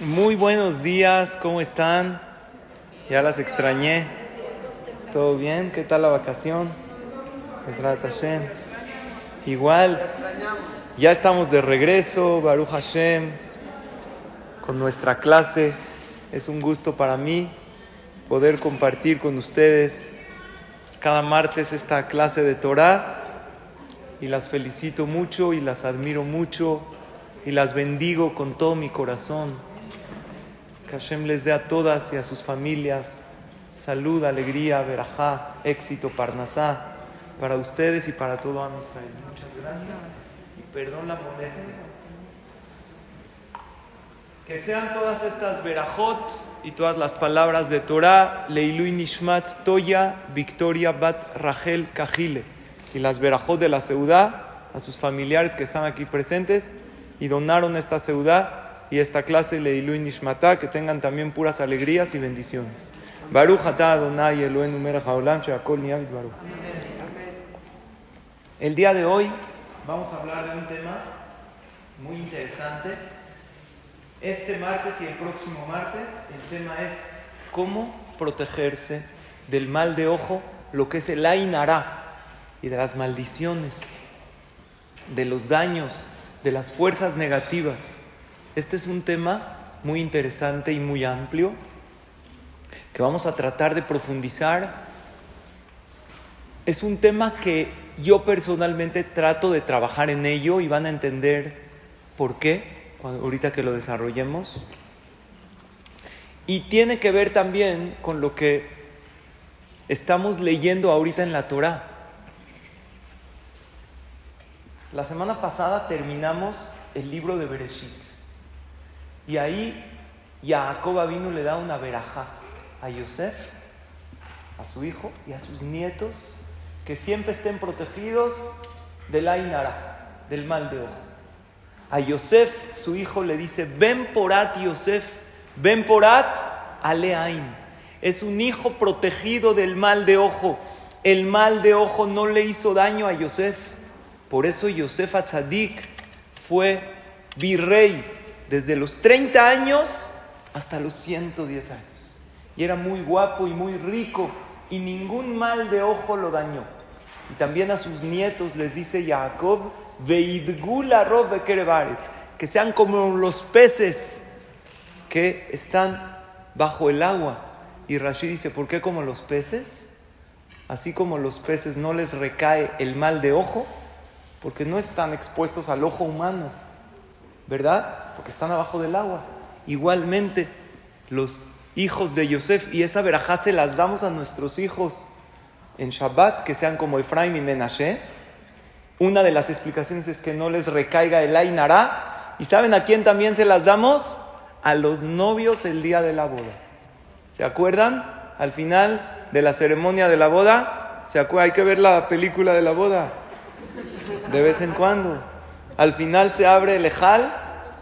Muy buenos días, ¿cómo están? Ya las extrañé. ¿Todo bien? ¿Qué tal la vacación? Igual, ya estamos de regreso, Baruch Hashem, con nuestra clase. Es un gusto para mí poder compartir con ustedes cada martes esta clase de Torah y las felicito mucho y las admiro mucho y las bendigo con todo mi corazón. Que Hashem les dé a todas y a sus familias salud, alegría, verajá, éxito, parnasá para ustedes y para todo Am Israel. Muchas gracias y perdón la molestia. Que sean todas estas verajot y todas las palabras de Torah, Leilui Nishmat Toya, Victoria Bat Rachel Kajile, y las verajot de la Seudá a sus familiares que están aquí presentes y donaron esta Seudá y esta clase Leilui Nishmatá, que tengan también puras alegrías y bendiciones. Baruch atah Adonai Eloheinu melech haolam she'akol niyah bidbaruch. El día de hoy vamos a hablar de un tema muy interesante. Este martes y el próximo martes el tema es cómo protegerse del mal de ojo, lo que es el ainará y de las maldiciones, de los daños, de las fuerzas negativas. Este es un tema muy interesante y muy amplio que vamos a tratar de profundizar. Es un tema que yo personalmente trato de trabajar en ello y van a entender por qué ahorita que lo desarrollemos. Y tiene que ver también con lo que estamos leyendo ahorita en la Torah. La semana pasada terminamos el libro de Bereshit. Y ahí Jacob vino le da una veraja a Yosef, a su hijo y a sus nietos, que siempre estén protegidos del Ainara, del mal de ojo. A Yosef, su hijo, le dice, ven porat Yosef, ven porat aleain. Es un hijo protegido del mal de ojo. El mal de ojo no le hizo daño a Yosef. Por eso Yosef Atzadik fue virrey desde los 30 años hasta los 110 años. Y era muy guapo y muy rico y ningún mal de ojo lo dañó. Y también a sus nietos les dice Jacob, que sean como los peces que están bajo el agua. Y Rashid dice, ¿por qué como los peces? Así como los peces no les recae el mal de ojo, porque no están expuestos al ojo humano, ¿verdad? Porque están abajo del agua. Igualmente, los hijos de Yosef, y esa verajá se las damos a nuestros hijos en Shabbat, que sean como Efraim y Menashe. Una de las explicaciones es que no les recaiga el Ainara. ¿Y saben a quién también se las damos? A los novios el día de la boda. ¿Se acuerdan? Al final de la ceremonia de la boda, ¿se acuerdan? Hay que ver la película de la boda. De vez en cuando. Al final se abre el ejal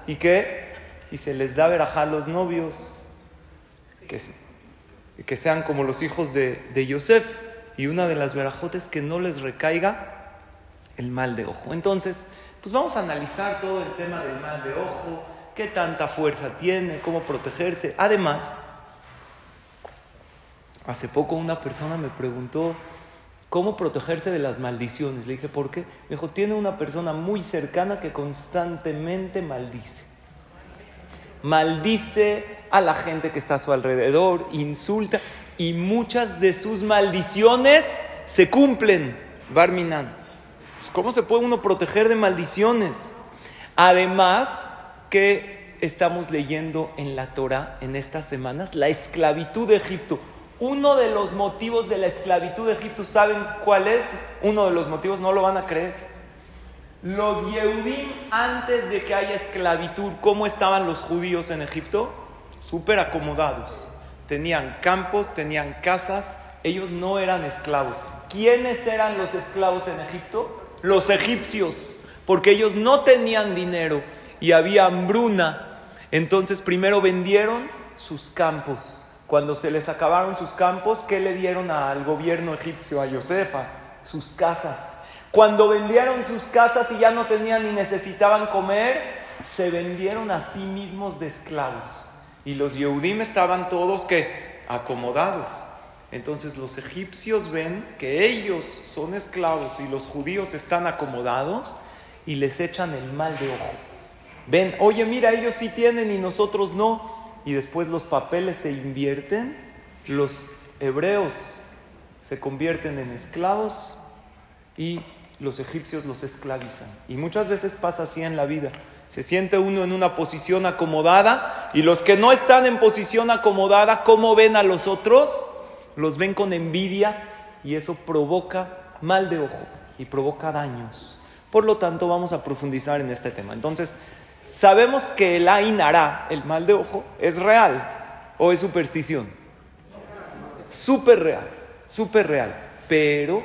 y que y se les da verajá los novios que, que sean como los hijos de, de Yosef y una de las verajotes que no les recaiga el mal de ojo. Entonces, pues vamos a analizar todo el tema del mal de ojo, qué tanta fuerza tiene, cómo protegerse. Además, hace poco una persona me preguntó cómo protegerse de las maldiciones. Le dije, ¿por qué? Me dijo, tiene una persona muy cercana que constantemente maldice. Maldice a la gente que está a su alrededor, insulta y muchas de sus maldiciones se cumplen. Barminan. ¿Cómo se puede uno proteger de maldiciones? Además que estamos leyendo en la Torah en estas semanas la esclavitud de Egipto. Uno de los motivos de la esclavitud de Egipto, ¿saben cuál es? Uno de los motivos, no lo van a creer. Los Yehudim, antes de que haya esclavitud, ¿cómo estaban los judíos en Egipto? Súper acomodados. Tenían campos, tenían casas, ellos no eran esclavos. ¿Quiénes eran los esclavos en Egipto? Los egipcios, porque ellos no tenían dinero y había hambruna. Entonces primero vendieron sus campos. Cuando se les acabaron sus campos, ¿qué le dieron al gobierno egipcio, a Josefa? Sus casas. Cuando vendieron sus casas y ya no tenían ni necesitaban comer, se vendieron a sí mismos de esclavos. Y los Yehudim estaban todos que acomodados. Entonces los egipcios ven que ellos son esclavos y los judíos están acomodados y les echan el mal de ojo. Ven, oye, mira, ellos sí tienen y nosotros no. Y después los papeles se invierten, los hebreos se convierten en esclavos y los egipcios los esclavizan. Y muchas veces pasa así en la vida. Se siente uno en una posición acomodada y los que no están en posición acomodada, ¿cómo ven a los otros? Los ven con envidia y eso provoca mal de ojo y provoca daños. Por lo tanto, vamos a profundizar en este tema. Entonces, sabemos que el Ainara, el mal de ojo, es real o es superstición. Súper real, súper real. Pero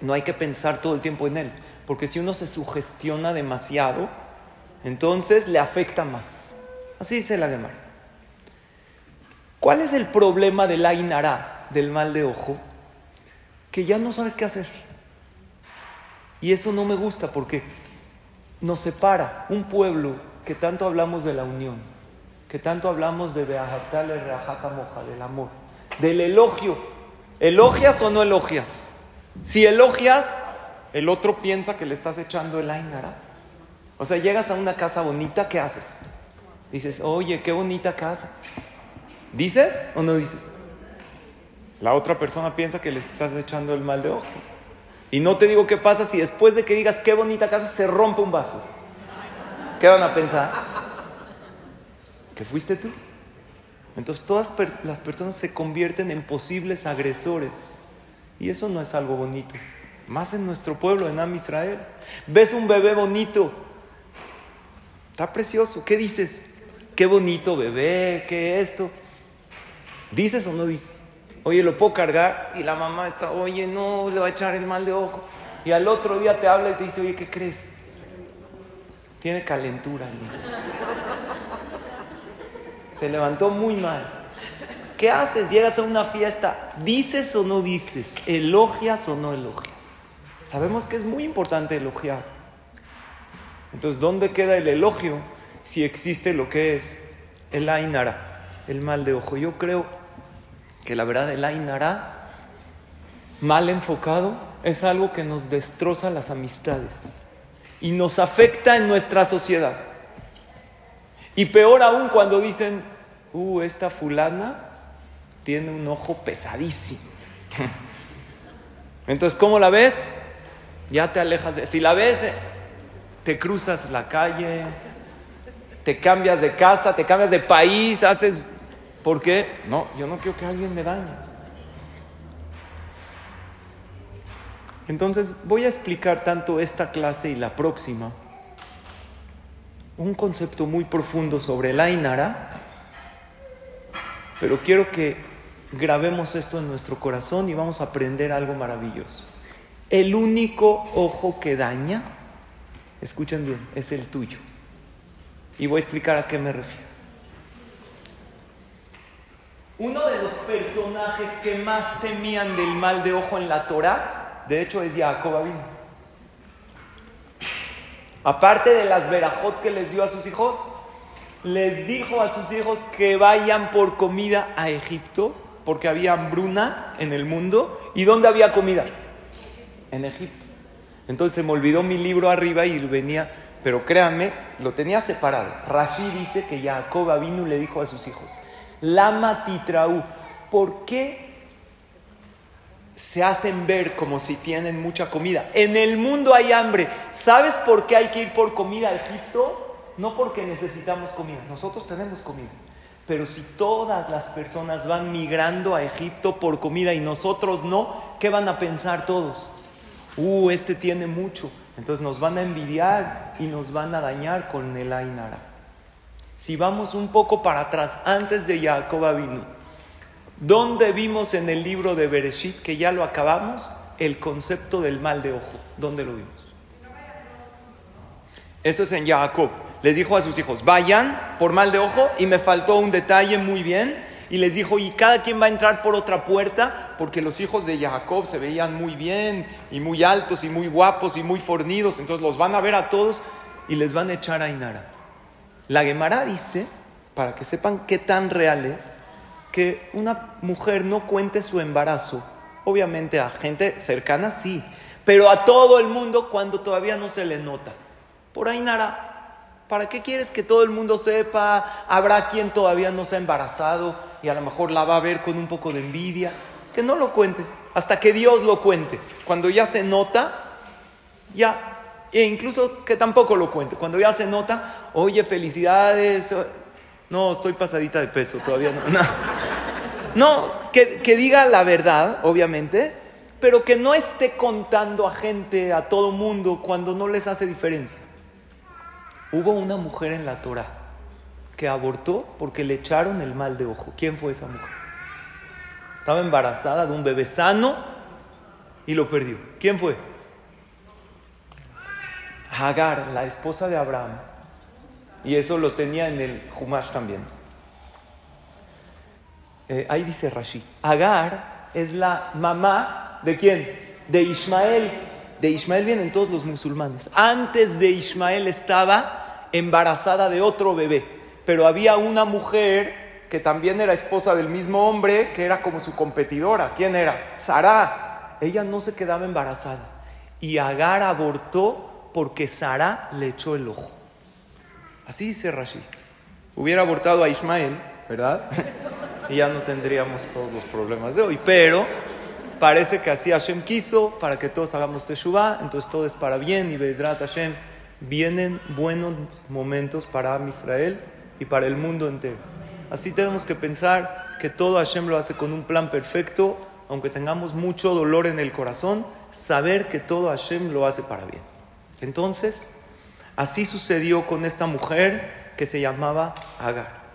no hay que pensar todo el tiempo en él, porque si uno se sugestiona demasiado, entonces le afecta más. Así dice la Gemara. ¿Cuál es el problema del Ainara, del mal de ojo? Que ya no sabes qué hacer. Y eso no me gusta porque nos separa un pueblo que tanto hablamos de la unión, que tanto hablamos de Beahatale Moja, del amor, del elogio. ¿Elogias o no elogias? Si elogias, el otro piensa que le estás echando el Ainara. O sea, llegas a una casa bonita, ¿qué haces? Dices, oye, qué bonita casa. ¿Dices o no dices? La otra persona piensa que le estás echando el mal de ojo. Y no te digo qué pasa si después de que digas qué bonita casa se rompe un vaso. ¿Qué van a pensar? ¿Que fuiste tú? Entonces todas las personas se convierten en posibles agresores. Y eso no es algo bonito. Más en nuestro pueblo, en Am Israel. Ves un bebé bonito. Está precioso. ¿Qué dices? Qué bonito bebé, qué esto. ¿Dices o no dices? Oye, ¿lo puedo cargar? Y la mamá está, oye, no, le va a echar el mal de ojo. Y al otro día te habla y te dice, oye, ¿qué crees? Tiene calentura. Se levantó muy mal. ¿Qué haces? Llegas a una fiesta, ¿dices o no dices? ¿Elogias o no elogias? Sabemos que es muy importante elogiar. Entonces, ¿dónde queda el elogio si existe lo que es el ainara, el mal de ojo? Yo creo que la verdad el ainara, mal enfocado, es algo que nos destroza las amistades y nos afecta en nuestra sociedad. Y peor aún cuando dicen, uh, esta fulana tiene un ojo pesadísimo. Entonces, ¿cómo la ves? Ya te alejas de... Si la ves, te cruzas la calle, te cambias de casa, te cambias de país, haces... ¿Por qué? No, yo no quiero que alguien me dañe. Entonces, voy a explicar tanto esta clase y la próxima un concepto muy profundo sobre el Ainara, pero quiero que grabemos esto en nuestro corazón y vamos a aprender algo maravilloso. El único ojo que daña, escuchen bien, es el tuyo. Y voy a explicar a qué me refiero. Uno de los personajes que más temían del mal de ojo en la Torah, de hecho, es Jacob Abin. Aparte de las verajot que les dio a sus hijos, les dijo a sus hijos que vayan por comida a Egipto porque había hambruna en el mundo. ¿Y dónde había comida? En Egipto. Entonces me olvidó mi libro arriba y venía, pero créanme, lo tenía separado. Rashi dice que Jacob y le dijo a sus hijos, Lama titraú, ¿por qué se hacen ver como si tienen mucha comida? En el mundo hay hambre. ¿Sabes por qué hay que ir por comida a Egipto? No porque necesitamos comida, nosotros tenemos comida. Pero si todas las personas van migrando a Egipto por comida y nosotros no, ¿qué van a pensar todos? Uh, este tiene mucho. Entonces nos van a envidiar y nos van a dañar con el Ainara. Si vamos un poco para atrás, antes de Jacob vino, ¿dónde vimos en el libro de Bereshit, que ya lo acabamos, el concepto del mal de ojo? ¿Dónde lo vimos? Eso es en Jacob les dijo a sus hijos, vayan por mal de ojo, y me faltó un detalle muy bien, y les dijo, y cada quien va a entrar por otra puerta, porque los hijos de Jacob se veían muy bien, y muy altos, y muy guapos, y muy fornidos, entonces los van a ver a todos, y les van a echar a Inara. La Gemara dice, para que sepan qué tan real es, que una mujer no cuente su embarazo. Obviamente a gente cercana sí, pero a todo el mundo cuando todavía no se le nota. Por Ainara, ¿para qué quieres que todo el mundo sepa? Habrá quien todavía no se ha embarazado y a lo mejor la va a ver con un poco de envidia. Que no lo cuente, hasta que Dios lo cuente. Cuando ya se nota, ya e incluso que tampoco lo cuente. Cuando ya se nota, oye, felicidades. No, estoy pasadita de peso, todavía no. No, que, que diga la verdad, obviamente, pero que no esté contando a gente, a todo mundo, cuando no les hace diferencia. Hubo una mujer en la Torah que abortó porque le echaron el mal de ojo. ¿Quién fue esa mujer? Estaba embarazada de un bebé sano y lo perdió. ¿Quién fue? Hagar, la esposa de Abraham. Y eso lo tenía en el Humash también. Eh, ahí dice Rashi. Agar es la mamá de quién? De Ismael. De Ismael vienen todos los musulmanes. Antes de Ismael estaba embarazada de otro bebé. Pero había una mujer que también era esposa del mismo hombre, que era como su competidora. ¿Quién era? Sara. Ella no se quedaba embarazada. Y Agar abortó porque Sara le echó el ojo. Así dice Rashi. Hubiera abortado a Ismael, ¿verdad? y ya no tendríamos todos los problemas de hoy. Pero parece que así Hashem quiso para que todos hagamos Teshuvah, entonces todo es para bien y Bezrat Hashem. Vienen buenos momentos para Israel y para el mundo entero. Así tenemos que pensar que todo Hashem lo hace con un plan perfecto, aunque tengamos mucho dolor en el corazón, saber que todo Hashem lo hace para bien. Entonces, así sucedió con esta mujer que se llamaba Agar.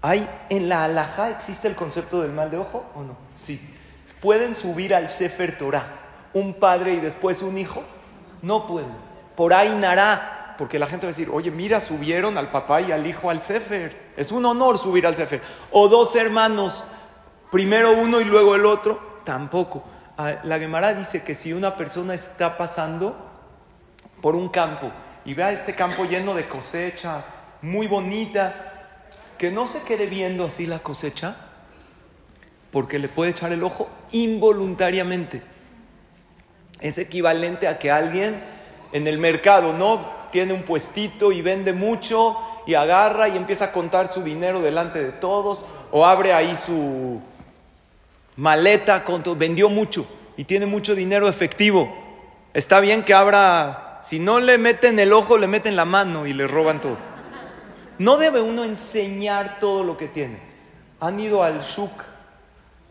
¿Hay en la alajá existe el concepto del mal de ojo o no? Sí. ¿Pueden subir al Sefer Torah un padre y después un hijo? No pueden. Por ahí nará, porque la gente va a decir, oye, mira, subieron al papá y al hijo al Sefer. Es un honor subir al Sefer. O dos hermanos, primero uno y luego el otro, tampoco. Ah, la Gemara dice que si una persona está pasando por un campo y ve a este campo lleno de cosecha, muy bonita, que no se quede viendo así la cosecha, porque le puede echar el ojo involuntariamente. Es equivalente a que alguien en el mercado, ¿no? Tiene un puestito y vende mucho y agarra y empieza a contar su dinero delante de todos, o abre ahí su, maleta, con vendió mucho y tiene mucho dinero efectivo. Está bien que abra, si no le meten el ojo, le meten la mano y le roban todo. No debe uno enseñar todo lo que tiene. Han ido al Shuk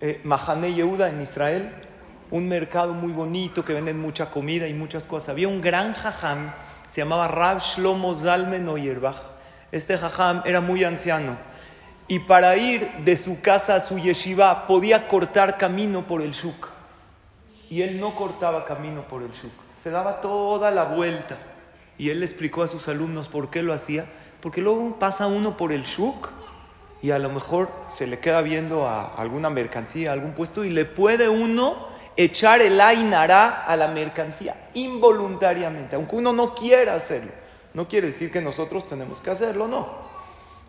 eh, Mahane Yehuda en Israel, un mercado muy bonito que venden mucha comida y muchas cosas. Había un gran jajam, se llamaba Rav Shlomo Zalmen Oyerbach. Este jajam era muy anciano y para ir de su casa a su yeshiva podía cortar camino por el shuk. Y él no cortaba camino por el shuk, se daba toda la vuelta. Y él le explicó a sus alumnos por qué lo hacía, porque luego pasa uno por el shuk y a lo mejor se le queda viendo a alguna mercancía, a algún puesto y le puede uno echar el ainará a la mercancía involuntariamente, aunque uno no quiera hacerlo. No quiere decir que nosotros tenemos que hacerlo, no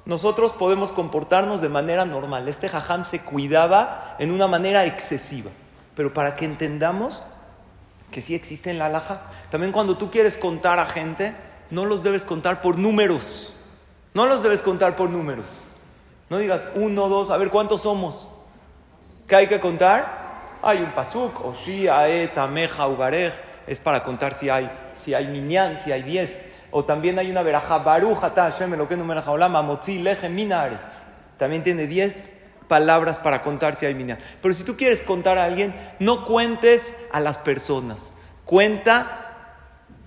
nosotros podemos comportarnos de manera normal. Este jajam se cuidaba en una manera excesiva. Pero para que entendamos que sí existe en la alhaja, también cuando tú quieres contar a gente, no los debes contar por números. No los debes contar por números. No digas uno, dos, a ver cuántos somos. ¿Qué hay que contar? Hay un pasuk, oshi, ae, tameja, ugarej. Es para contar si hay, si hay minyan, si hay diez. O también hay una veraja, Baruch Hashem lo que Motzi Leje Minaretz. También tiene 10 palabras para contar si hay. Pero si tú quieres contar a alguien, no cuentes a las personas. Cuenta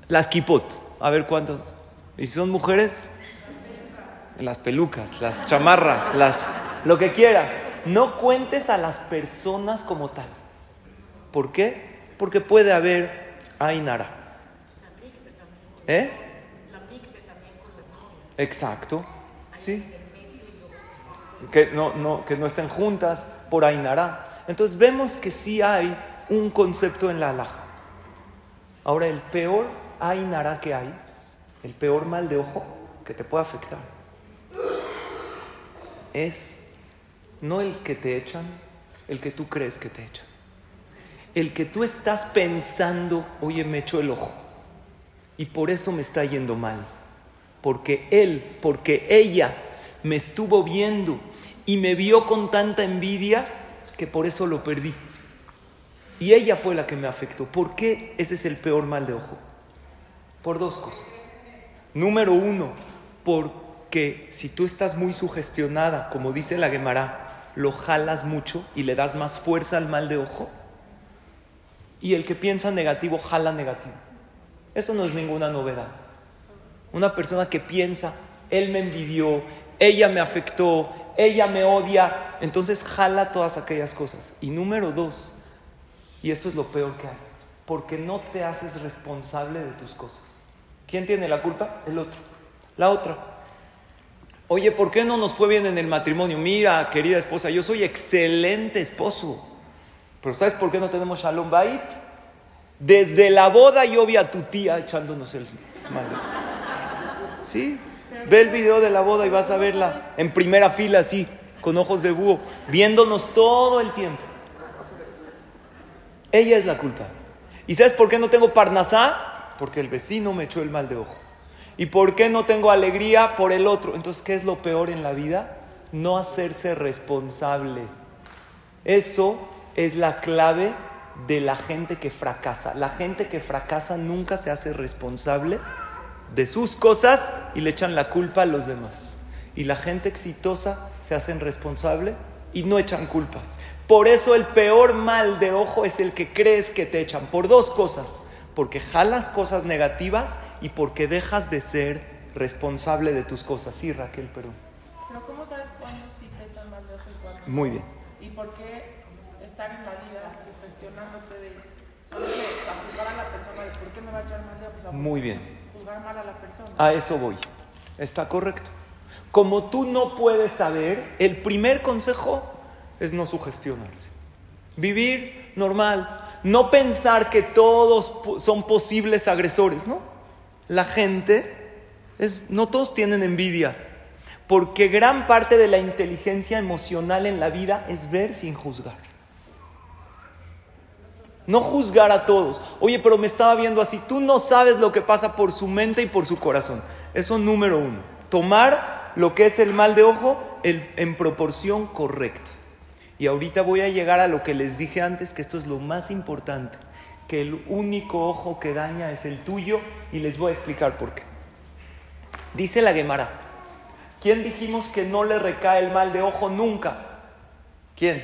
las kipot. A ver cuántos. Y si son mujeres, las pelucas, las chamarras, las lo que quieras. No cuentes a las personas como tal. ¿Por qué? Porque puede haber Ainara. ¿Eh? Exacto, sí. Que no, no, que no estén juntas por Ainara. Entonces vemos que sí hay un concepto en la alhaja. Ahora, el peor hay nara que hay, el peor mal de ojo que te puede afectar, es no el que te echan, el que tú crees que te echan. El que tú estás pensando, oye, me echó el ojo. Y por eso me está yendo mal. Porque él, porque ella me estuvo viendo y me vio con tanta envidia que por eso lo perdí. Y ella fue la que me afectó. ¿Por qué ese es el peor mal de ojo? Por dos cosas. Número uno, porque si tú estás muy sugestionada, como dice la Gemara, lo jalas mucho y le das más fuerza al mal de ojo. Y el que piensa negativo, jala negativo. Eso no es ninguna novedad. Una persona que piensa, él me envidió, ella me afectó, ella me odia, entonces jala todas aquellas cosas. Y número dos, y esto es lo peor que hay, porque no te haces responsable de tus cosas. ¿Quién tiene la culpa? El otro. La otra. Oye, ¿por qué no nos fue bien en el matrimonio? Mira, querida esposa, yo soy excelente esposo. Pero ¿sabes por qué no tenemos Shalom Bait? Desde la boda yo vi a tu tía echándonos el mal. ¿Sí? Ve el video de la boda y vas a verla en primera fila así, con ojos de búho, viéndonos todo el tiempo. Ella es la culpa. ¿Y sabes por qué no tengo parnasá? Porque el vecino me echó el mal de ojo. ¿Y por qué no tengo alegría? Por el otro. Entonces, ¿qué es lo peor en la vida? No hacerse responsable. Eso es la clave de la gente que fracasa. La gente que fracasa nunca se hace responsable de sus cosas y le echan la culpa a los demás. Y la gente exitosa se hacen responsable y no echan culpas. Por eso el peor mal de ojo es el que crees que te echan. Por dos cosas. Porque jalas cosas negativas y porque dejas de ser responsable de tus cosas. Sí, Raquel, pero... Pero ¿cómo sabes cuándo sí te echan mal de ojo y cuándo? Muy bien. ¿Y por qué estar en la vida sugestionándote de... No sé, a juzgar a la persona de por qué me va a echar mal de ojo? Sea, Muy bien. A. A eso voy. Está correcto. Como tú no puedes saber, el primer consejo es no sugestionarse. Vivir normal. No pensar que todos son posibles agresores, ¿no? La gente, es, no todos tienen envidia. Porque gran parte de la inteligencia emocional en la vida es ver sin juzgar. No juzgar a todos. Oye, pero me estaba viendo así. Tú no sabes lo que pasa por su mente y por su corazón. Eso número uno. Tomar lo que es el mal de ojo en proporción correcta. Y ahorita voy a llegar a lo que les dije antes, que esto es lo más importante. Que el único ojo que daña es el tuyo y les voy a explicar por qué. Dice la Gemara. ¿Quién dijimos que no le recae el mal de ojo nunca? ¿Quién?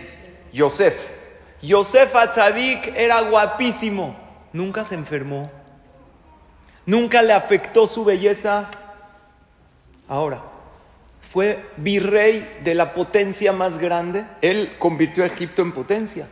Yosef. Yosef Atzadik era guapísimo. Nunca se enfermó. Nunca le afectó su belleza. Ahora, fue virrey de la potencia más grande. Él convirtió a Egipto en potencia.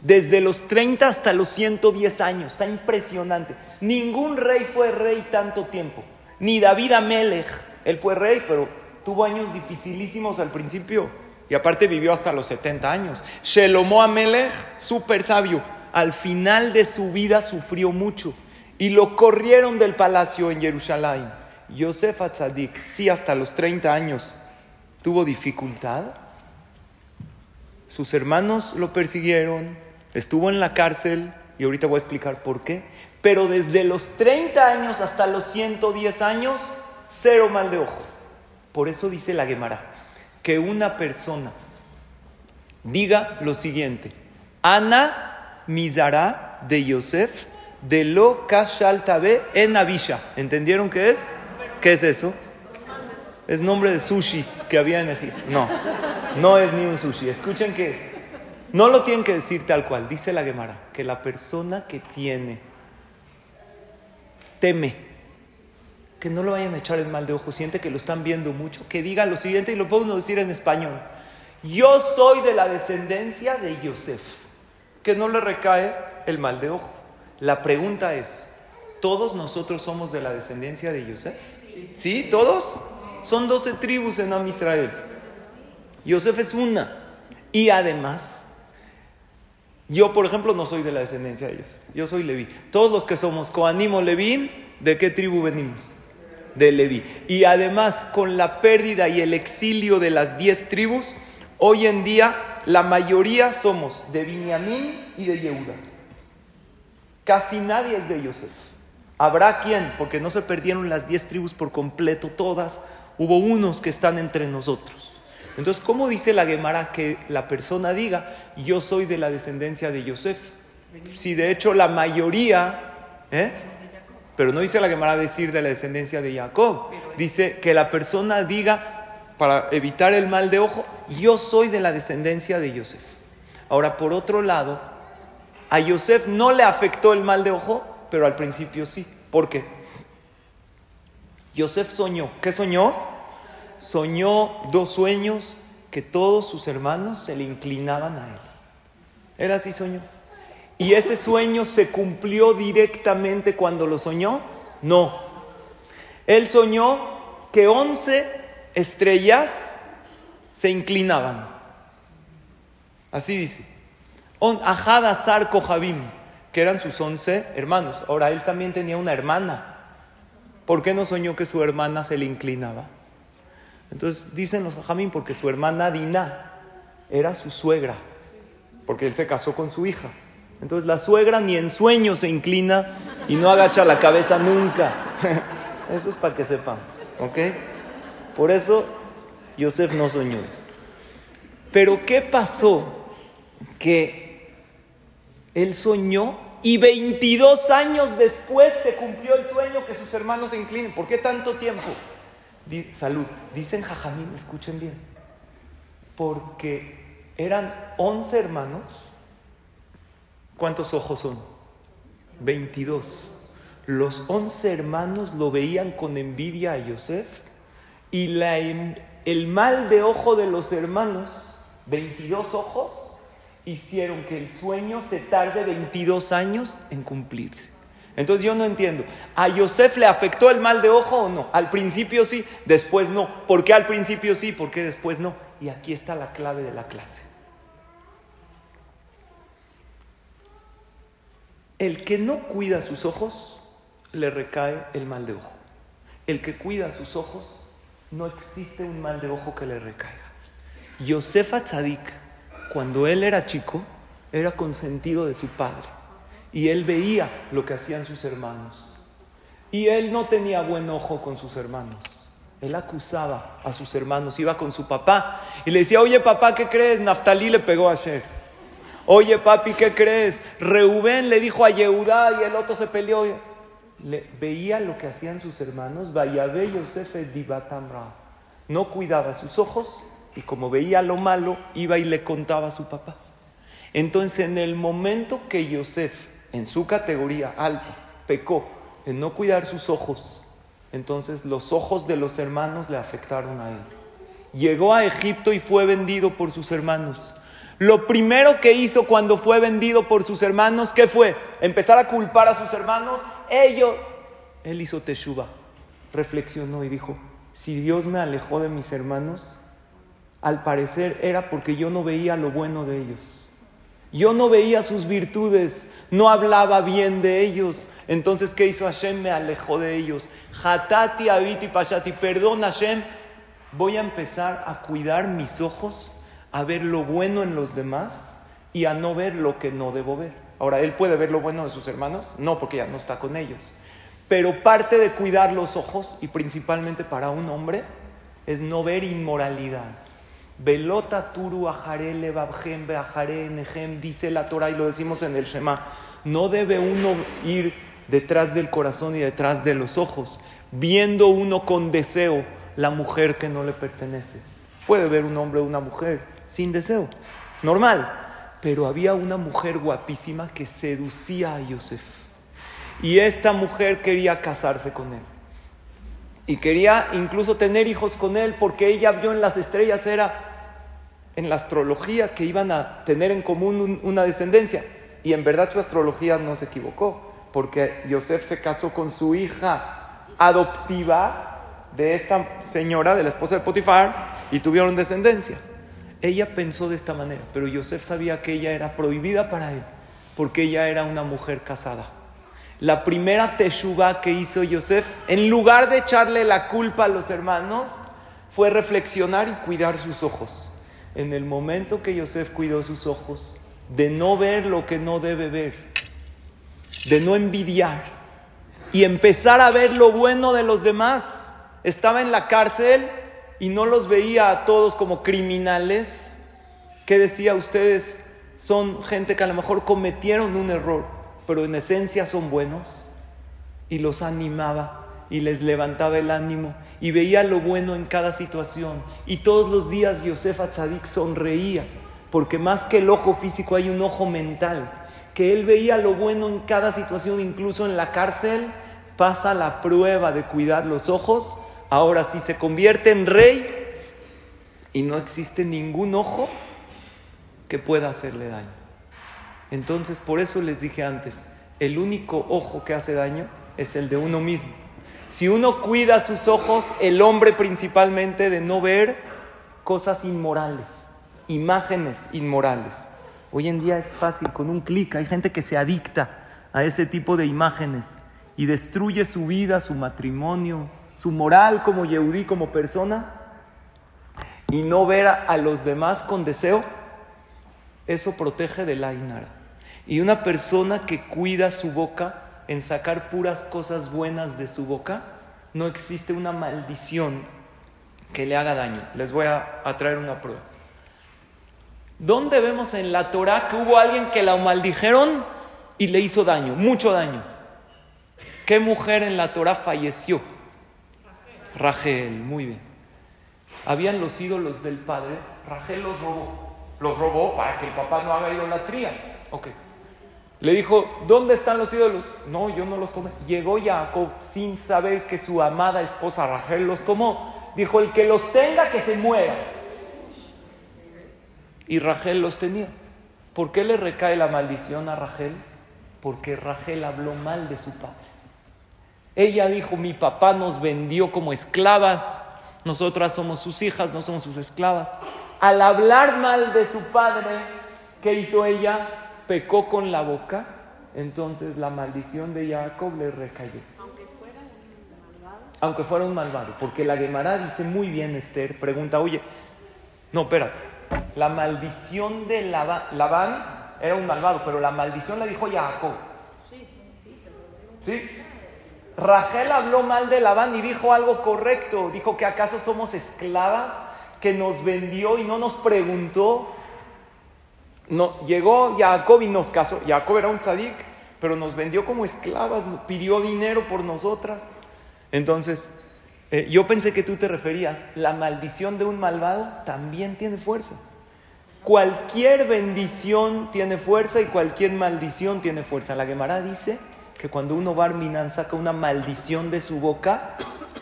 Desde los 30 hasta los 110 años. Está impresionante. Ningún rey fue rey tanto tiempo. Ni David Amelech. Él fue rey, pero tuvo años dificilísimos al principio. Y aparte vivió hasta los 70 años. Shelomo Amelech, súper sabio. Al final de su vida sufrió mucho. Y lo corrieron del palacio en Jerusalén. Yosef Atzadik, sí, hasta los 30 años, tuvo dificultad. Sus hermanos lo persiguieron, estuvo en la cárcel y ahorita voy a explicar por qué. Pero desde los 30 años hasta los 110 años, cero mal de ojo. Por eso dice la Gemara, que una persona diga lo siguiente, Ana Mizara de Yosef de lo Kashaltabe en Abisha. ¿Entendieron qué es? ¿Qué es eso? Es nombre de sushi que había en Egipto. No, no es ni un sushi. Escuchen qué es. No lo tienen que decir tal cual. Dice la Gemara que la persona que tiene teme que no lo vayan a echar el mal de ojo, siente que lo están viendo mucho, que diga lo siguiente y lo puedo decir en español. Yo soy de la descendencia de Yosef, que no le recae el mal de ojo. La pregunta es, ¿todos nosotros somos de la descendencia de Yosef? ¿Sí? ¿Todos? Son 12 tribus en Am Israel. Yosef es una. Y además, yo, por ejemplo, no soy de la descendencia de ellos. Yo soy Leví. Todos los que somos Coanim o Levín, ¿De qué tribu venimos? De Leví. Y además, con la pérdida y el exilio de las diez tribus, hoy en día la mayoría somos de Binyamin y de Yehuda. Casi nadie es de Yosef. Habrá quien, porque no se perdieron las diez tribus por completo, todas, hubo unos que están entre nosotros. Entonces, ¿cómo dice la Gemara que la persona diga, yo soy de la descendencia de Yosef? Si de hecho la mayoría, ¿eh? Pero no dice la Gemara decir de la descendencia de Jacob, dice que la persona diga, para evitar el mal de ojo, yo soy de la descendencia de Yosef. Ahora, por otro lado, a Yosef no le afectó el mal de ojo, pero al principio sí. ¿Por qué? Yosef soñó. ¿Qué soñó? Soñó dos sueños que todos sus hermanos se le inclinaban a él. Era así soñó. ¿Y ese sueño se cumplió directamente cuando lo soñó? No. Él soñó que once estrellas se inclinaban. Así dice. Ahad Azar Kohabim que eran sus once hermanos. Ahora él también tenía una hermana. ¿Por qué no soñó que su hermana se le inclinaba? Entonces dicen los Jamín porque su hermana Dina era su suegra, porque él se casó con su hija. Entonces la suegra ni en sueño se inclina y no agacha la cabeza nunca. Eso es para que sepan, ¿ok? Por eso Yosef no soñó eso. Pero ¿qué pasó? Que él soñó y 22 años después se cumplió el sueño que sus hermanos se inclinen. ¿Por qué tanto tiempo? salud. Dicen Jajamín, escuchen bien. Porque eran 11 hermanos. ¿Cuántos ojos son? 22. Los 11 hermanos lo veían con envidia a Yosef y la, el mal de ojo de los hermanos, 22 ojos, hicieron que el sueño se tarde 22 años en cumplirse. Entonces yo no entiendo, ¿a Yosef le afectó el mal de ojo o no? Al principio sí, después no. ¿Por qué al principio sí? ¿Por qué después no? Y aquí está la clave de la clase. El que no cuida sus ojos, le recae el mal de ojo. El que cuida sus ojos, no existe un mal de ojo que le recaiga. Yosef Atzadik cuando él era chico, era consentido de su padre. Y él veía lo que hacían sus hermanos. Y él no tenía buen ojo con sus hermanos. Él acusaba a sus hermanos, iba con su papá y le decía, oye papá, ¿qué crees? Naftalí le pegó a Sher. Oye papi, ¿qué crees? Reubén le dijo a Yehudá y el otro se peleó. Le, veía lo que hacían sus hermanos, Vayabé Yosef Dibatamra. No cuidaba sus ojos y como veía lo malo, iba y le contaba a su papá. Entonces, en el momento que Yosef, en su categoría alta, pecó en no cuidar sus ojos, entonces los ojos de los hermanos le afectaron a él. Llegó a Egipto y fue vendido por sus hermanos. Lo primero que hizo cuando fue vendido por sus hermanos, ¿qué fue? Empezar a culpar a sus hermanos. Ellos, él hizo teshuva, reflexionó y dijo, si Dios me alejó de mis hermanos, al parecer era porque yo no veía lo bueno de ellos. Yo no veía sus virtudes, no hablaba bien de ellos. Entonces, ¿qué hizo Hashem? Me alejó de ellos. Hatati, Abiti, Pashati, perdón Hashem, voy a empezar a cuidar mis ojos, a ver lo bueno en los demás y a no ver lo que no debo ver. Ahora, ¿él puede ver lo bueno de sus hermanos? No, porque ya no está con ellos. Pero parte de cuidar los ojos, y principalmente para un hombre, es no ver inmoralidad. Velota turu ajarele babjem beajare nejem, dice la Torah y lo decimos en el Shema. No debe uno ir detrás del corazón y detrás de los ojos, viendo uno con deseo la mujer que no le pertenece. Puede ver un hombre o una mujer sin deseo, normal. Pero había una mujer guapísima que seducía a Yosef. Y esta mujer quería casarse con él. Y quería incluso tener hijos con él porque ella vio en las estrellas, era en la astrología que iban a tener en común una descendencia. Y en verdad su astrología no se equivocó, porque Yosef se casó con su hija adoptiva de esta señora, de la esposa de Potifar, y tuvieron descendencia. Ella pensó de esta manera, pero Yosef sabía que ella era prohibida para él, porque ella era una mujer casada. La primera teshuva que hizo Yosef, en lugar de echarle la culpa a los hermanos, fue reflexionar y cuidar sus ojos. En el momento que Yosef cuidó sus ojos, de no ver lo que no debe ver, de no envidiar y empezar a ver lo bueno de los demás. Estaba en la cárcel y no los veía a todos como criminales. ¿Qué decía ustedes? Son gente que a lo mejor cometieron un error, pero en esencia son buenos. Y los animaba y les levantaba el ánimo y veía lo bueno en cada situación. Y todos los días Yosef Atzadik sonreía, porque más que el ojo físico hay un ojo mental, que él veía lo bueno en cada situación, incluso en la cárcel, pasa la prueba de cuidar los ojos, ahora sí se convierte en rey y no existe ningún ojo que pueda hacerle daño. Entonces, por eso les dije antes, el único ojo que hace daño es el de uno mismo. Si uno cuida sus ojos, el hombre principalmente, de no ver cosas inmorales, imágenes inmorales. Hoy en día es fácil, con un clic, hay gente que se adicta a ese tipo de imágenes y destruye su vida, su matrimonio, su moral como Yehudí, como persona, y no ver a, los demás con deseo, eso protege de la inara. Y una persona que cuida su boca, en sacar puras cosas buenas de su boca, no existe una maldición que le haga daño. Les voy a, traer una prueba. ¿Dónde vemos en la Torah que hubo alguien que la maldijeron y le hizo daño, mucho daño? ¿Qué mujer en la Torah falleció? Rachel, muy bien. Habían los ídolos del padre, Rachel los robó. Los robó para que el papá no haga idolatría. Ok. Le dijo, ¿dónde están los ídolos? No, yo no los tomé. Llegó Jacob sin saber que su amada esposa Rachel los tomó. Dijo, el que los tenga, que se muera. Y Rachel los tenía. ¿Por qué le recae la maldición a Rachel? Porque Rachel habló mal de su padre. Ella dijo, mi papá nos vendió como esclavas, nosotras somos sus hijas, no somos sus esclavas. Al hablar mal de su padre, ¿qué hizo ella? pecó con la boca, entonces la maldición de Jacob le recayó. Aunque fuera un malvado. Aunque fuera un malvado, porque la Gemara dice muy bien, Esther, pregunta, oye, no, espérate, la maldición de Labán era un malvado, pero la maldición la dijo Jacob. Sí, sí. Rachel habló mal de Labán y dijo algo correcto, dijo que acaso somos esclavas, que nos vendió y no nos preguntó no, llegó Jacob y nos casó. Jacob era un tzadik, pero nos vendió como esclavas, pidió dinero por nosotras. Entonces, eh, yo pensé que tú te referías, la maldición de un malvado también tiene fuerza. Cualquier bendición tiene fuerza y cualquier maldición tiene fuerza. La Gemara dice que cuando uno Barminan saca una maldición de su boca,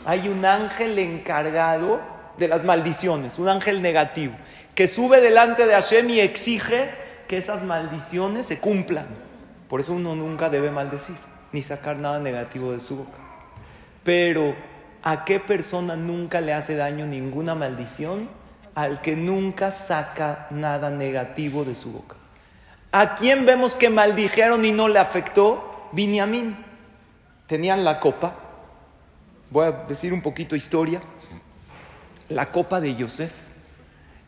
hay un ángel encargado de las maldiciones, un ángel negativo, que sube delante de Hashem y exige que esas maldiciones se cumplan. Por eso uno nunca debe maldecir, ni sacar nada negativo de su boca. Pero, ¿a qué persona nunca le hace daño ninguna maldición? Al que nunca saca nada negativo de su boca. ¿A quién vemos que maldijeron y no le afectó? Binyamin. Tenían la copa. Voy a decir un poquito historia. La copa de Yosef.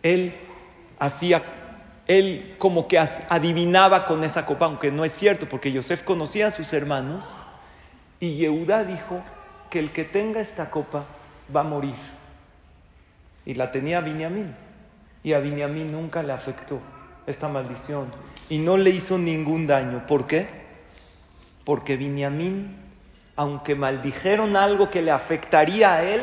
Él hacía él como que adivinaba con esa copa, aunque no es cierto, porque Yosef conocía a sus hermanos y Yehuda dijo que el que tenga esta copa va a morir. Y la tenía Binyamin. Y a Binyamin nunca le afectó esta maldición y no le hizo ningún daño. ¿Por qué? Porque Binyamin, aunque maldijeron algo que le afectaría a él,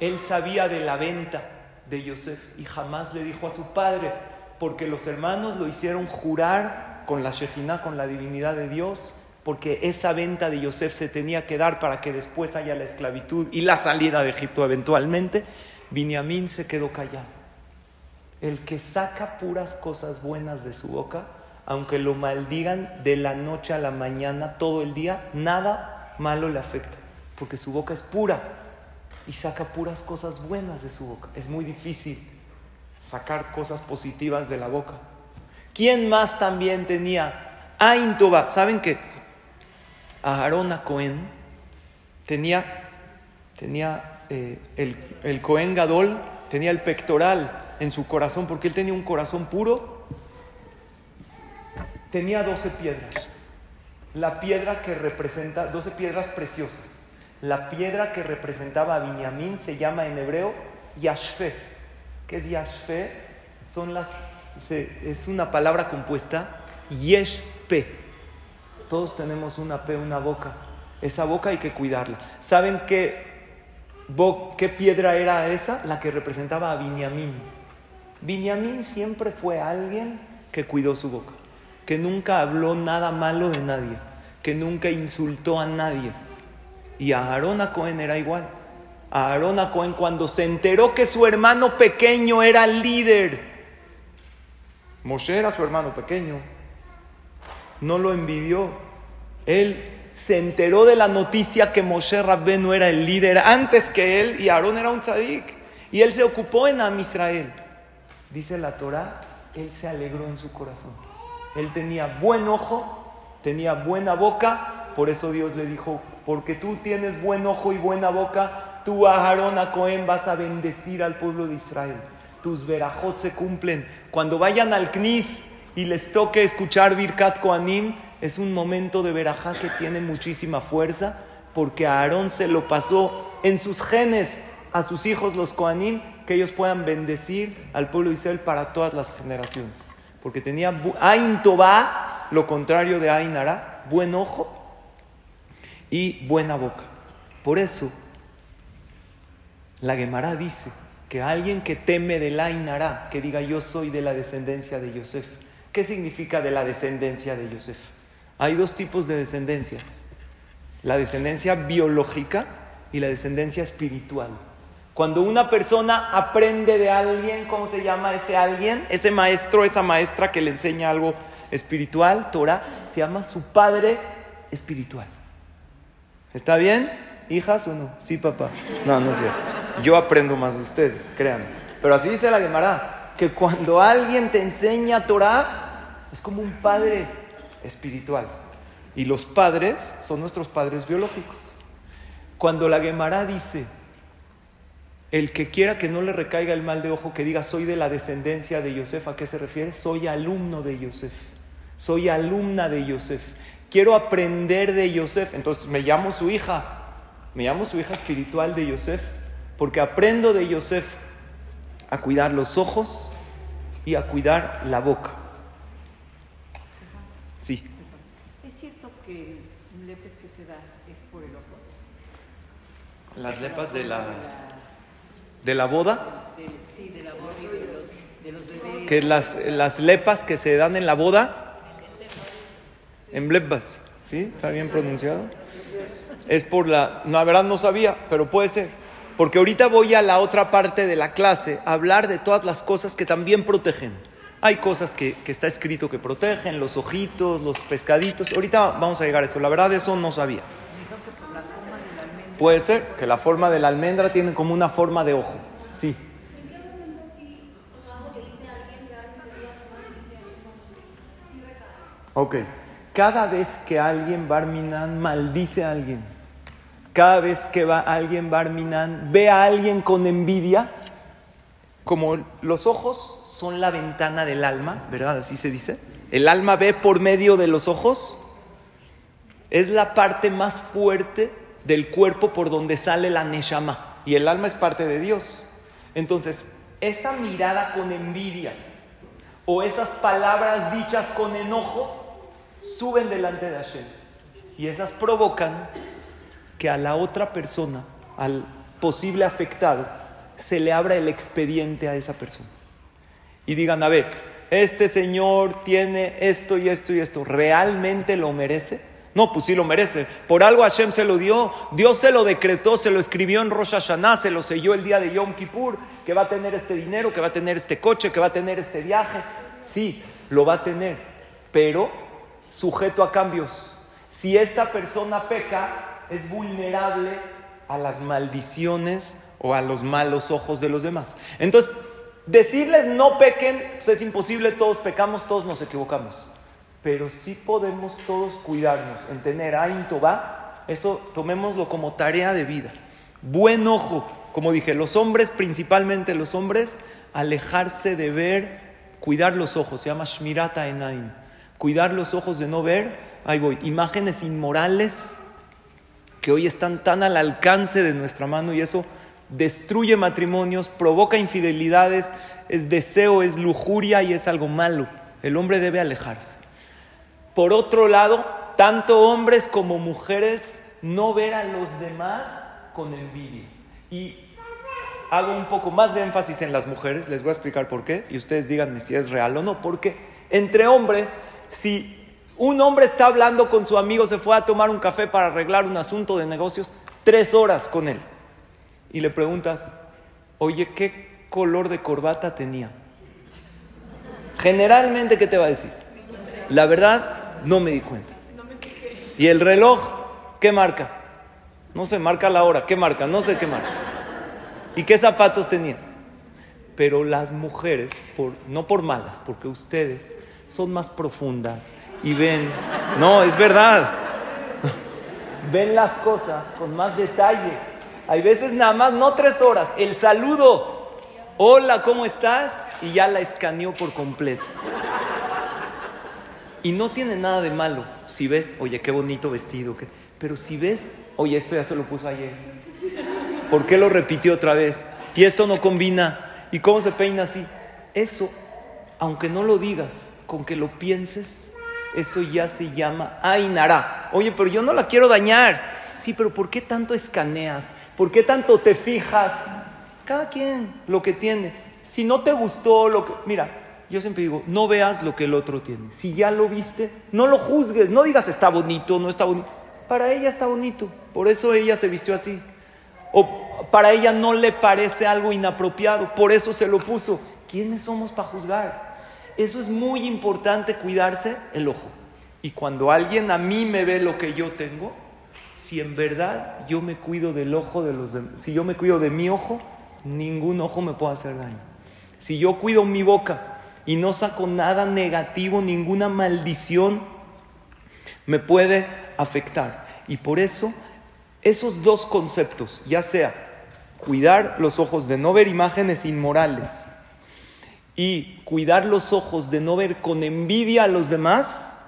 él sabía de la venta de Yosef y jamás le dijo a su padre, porque los hermanos lo hicieron jurar con la Shejina, con la divinidad de Dios, porque esa venta de Yosef se tenía que dar para que después haya la esclavitud y la salida de Egipto eventualmente. Binyamin se quedó callado. El que saca puras cosas buenas de su boca, aunque lo maldigan de la noche a la mañana, todo el día, nada malo le afecta, porque su boca es pura y saca puras cosas buenas de su boca. Es muy difícil sacar cosas positivas de la boca. ¿Quién más también tenía? Ain ¿Saben que Aarón a Cohen tenía, tenía eh, el, el Cohen Gadol, tenía el pectoral en su corazón, porque él tenía un corazón puro, tenía 12 piedras. La piedra que representa, 12 piedras preciosas. La piedra que representaba a Binyamin se llama en hebreo Yashfe. ¿Qué es Yashfe? Son las, es una palabra compuesta Yeshpe. Todos tenemos una P, una boca. Esa boca hay que cuidarla. ¿Saben qué, qué piedra era esa? La que representaba a Binyamin. Binyamin siempre fue alguien que cuidó su boca, que nunca habló nada malo de nadie, que nunca insultó a nadie. Y a Aarón a Cohen era igual. A Aarón a Cohen cuando se enteró que su hermano pequeño era líder. Moshe era su hermano pequeño. No lo envidió. Él se enteró de la noticia que Moshe no era el líder antes que él y Aarón era un tzadik. Y él se ocupó en Am Israel. Dice la Torah, él se alegró en su corazón. Él tenía buen ojo, tenía buena boca, por eso Dios le dijo, porque tú tienes buen ojo y buena boca, tú Aarón a Cohen vas a bendecir al pueblo de Israel. Tus verajot se cumplen. Cuando vayan al Knis y les toque escuchar Birkat Koanim, es un momento de verajá que tiene muchísima fuerza, porque Aarón se lo pasó en sus genes a sus hijos los Koanim que ellos puedan bendecir al pueblo de Israel para todas las generaciones. Porque tenía Ain Tobá, lo contrario de Ain Ara, buen ojo y buena boca. Por eso, la Gemara dice que alguien que teme del Ain Ara, que diga yo soy de la descendencia de Yosef. ¿Qué significa de la descendencia de Yosef? Hay dos tipos de descendencias. La descendencia biológica y la descendencia espiritual. Cuando una persona aprende de alguien, ¿cómo se llama ese alguien? Ese maestro, esa maestra que le enseña algo espiritual, Torah, se llama su padre espiritual. ¿Está bien? ¿Hijas o no? Sí, papá. No, no es cierto. Yo aprendo más de ustedes, créanme. Pero así dice la Gemara, que cuando alguien te enseña Torah, es como un padre espiritual. Y los padres son nuestros padres biológicos. Cuando la Gemara dice, el que quiera que no le recaiga el mal de ojo, que diga soy de la descendencia de Yosef, ¿a qué se refiere? Soy alumno de Yosef, soy alumna de Yosef, quiero aprender de Yosef, entonces me llamo su hija, me llamo su hija espiritual de Yosef, porque aprendo de Yosef a cuidar los ojos y a cuidar la boca. Sí. ¿Es cierto que lepes que se da es por el ojo? Las lepas de las de la boda. sí, de la boda y de los, bebés. Que las, las lepas que se dan en la boda. En blepas. ¿Sí? ¿Está bien pronunciado? Es por la... No, la verdad no sabía, pero puede ser. Porque ahorita voy a la otra parte de la clase a hablar de todas las cosas que también protegen. Hay cosas que, que está escrito que protegen, los ojitos, los pescaditos. Ahorita vamos a llegar a eso. La verdad eso no sabía. Puede ser que la forma de la almendra tiene como una forma de ojo. Sí. Ok. Cada vez que alguien Barminan maldice a alguien, cada vez que va alguien Barminan ve a alguien con envidia, como los ojos son la ventana del alma, ¿verdad? Así se dice. El alma ve por medio de los ojos. Es la parte más fuerte del cuerpo por donde sale la neshama. Y el alma es parte de Dios. Entonces, esa mirada con envidia o esas palabras dichas con enojo suben delante de Hashem. Y esas provocan que a la otra persona, al posible afectado, se le abra el expediente a esa persona. Y digan, a ver, este señor tiene esto y esto y esto, ¿realmente lo merece? No, pues sí lo merece. Por algo Hashem se lo dio. Dios se lo decretó, se lo escribió en Rosh Hashanah, se lo selló el día de Yom Kippur, que va a tener este dinero, que va a tener este coche, que va a tener este viaje. Sí, lo va a tener, pero sujeto a cambios. Si esta persona peca, es vulnerable a las maldiciones o a los malos ojos de los demás. Entonces, decirles no pequen, pues es imposible, todos pecamos, todos nos equivocamos. Pero sí podemos todos cuidarnos en tener Ain Tová. Eso tomémoslo como tarea de vida. Buen ojo, como dije, los hombres, principalmente los hombres, alejarse de ver, cuidar los ojos, se llama Shmirata Enaim. Cuidar los ojos de no ver, ahí voy, imágenes inmorales que hoy están tan al alcance de nuestra mano y eso destruye matrimonios, provoca infidelidades, es deseo, es lujuria y es algo malo. El hombre debe alejarse. Por otro lado, tanto hombres como mujeres no ver a los demás con envidia. Y hago un poco más de énfasis en las mujeres, les voy a explicar por qué, y ustedes díganme si es real o no, porque entre hombres, si un hombre está hablando con su amigo, se fue a tomar un café para arreglar un asunto de negocios, tres horas con él, y le preguntas, oye, ¿qué color de corbata tenía? Generalmente, ¿qué te va a decir? La verdad, no me di cuenta. ¿Y el reloj? ¿Qué marca? No sé, marca la hora. ¿Qué marca? No sé qué marca. ¿Y qué zapatos tenía? Pero las mujeres, no por malas, porque ustedes son más profundas y ven, no, es verdad, ven las cosas con más detalle. Hay veces nada más, no tres horas, el saludo, hola, ¿cómo estás? Y ya la escaneó por completo. Y no tiene nada de malo. Si ves, oye, qué bonito vestido. Qué... Pero si ves, oye, esto ya se lo puso ayer. ¿Por qué lo repitió otra vez? Y esto no combina. ¿Y cómo se peina así? Eso, aunque no lo digas, con que lo pienses, eso ya se llama Ainara. Oye, pero yo no la quiero dañar. Sí, pero ¿por qué tanto escaneas? ¿Por qué tanto te fijas? Cada quien lo que tiene. Si no te gustó lo que... Mira, yo siempre digo, no veas lo que el otro tiene. Si ya lo viste, no lo juzgues, no digas está bonito, no está bonito. Para ella está bonito, por eso ella se vistió así. O para ella no le parece algo inapropiado, por eso se lo puso. ¿Quiénes somos para juzgar? Eso es muy importante, cuidarse el ojo. Y cuando alguien a mí me ve lo que yo tengo, si en verdad yo me cuido del ojo de los demás, si yo me cuido de mi ojo, ningún ojo me puede hacer daño. Si yo cuido mi boca, y no saco nada negativo, ninguna maldición me puede afectar. Y por eso, esos dos conceptos, ya sea cuidar los ojos de no ver imágenes inmorales y cuidar los ojos de no ver con envidia a los demás,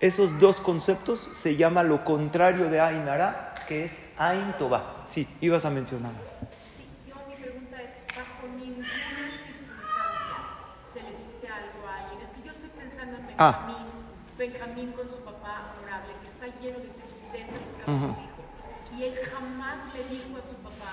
esos dos conceptos se llama lo contrario de Ainara, que es Ain Toba. Sí, ibas a mencionar. Sí, yo mi pregunta es, bajo ninguna circunstancia se le dice algo a alguien. Es que yo estoy pensando en Ah. Benjamín, Benjamín con su papá adorable, que está lleno de tristeza buscando a su hijo. Y él jamás le dijo a su papá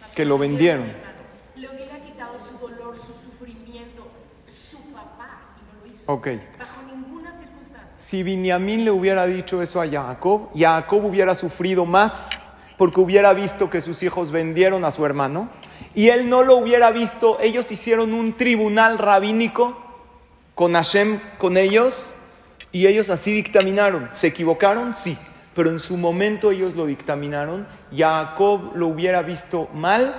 "Papá, Que lo vendieron. hermano". Le hubiera quitado su dolor, su sufrimiento, su papá, y no lo hizo. Ok. Bajo ninguna circunstancia. Si Binyamin le hubiera dicho eso a Jacob, Jacob hubiera sufrido más porque hubiera visto que sus hijos vendieron a su hermano y él no lo hubiera visto. Ellos hicieron un tribunal rabínico con Hashem, con ellos, y ellos así dictaminaron. ¿Se equivocaron? Sí, pero en su momento ellos lo dictaminaron. Jacob lo hubiera visto mal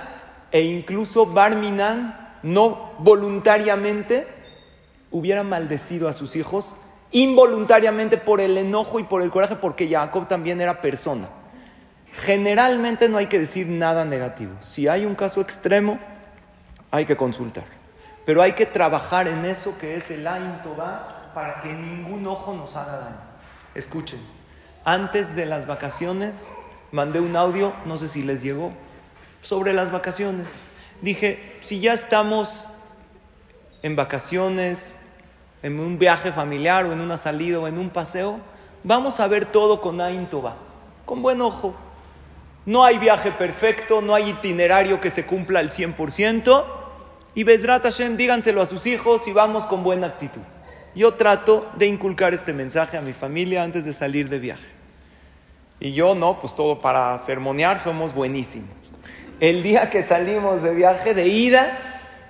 e incluso Barminan no voluntariamente hubiera maldecido a sus hijos involuntariamente por el enojo y por el coraje, porque Jacob también era persona. Generalmente no hay que decir nada negativo. Si hay un caso extremo, hay que consultar. Pero hay que trabajar en eso que es el Ain Tová para que ningún ojo nos haga daño. Escuchen, antes de las vacaciones mandé un audio, no sé si les llegó, sobre las vacaciones. Dije, si ya estamos en vacaciones, en un viaje familiar o en una salida o en un paseo, vamos a ver todo con Ain Tová, con buen ojo. No hay viaje perfecto, no hay itinerario que se cumpla al 100%. Y Bezrat Hashem, díganselo a sus hijos y vamos con buena actitud. Yo trato de inculcar este mensaje a mi familia antes de salir de viaje. Y yo no, pues todo para sermonear somos buenísimos. El día que salimos de viaje de ida,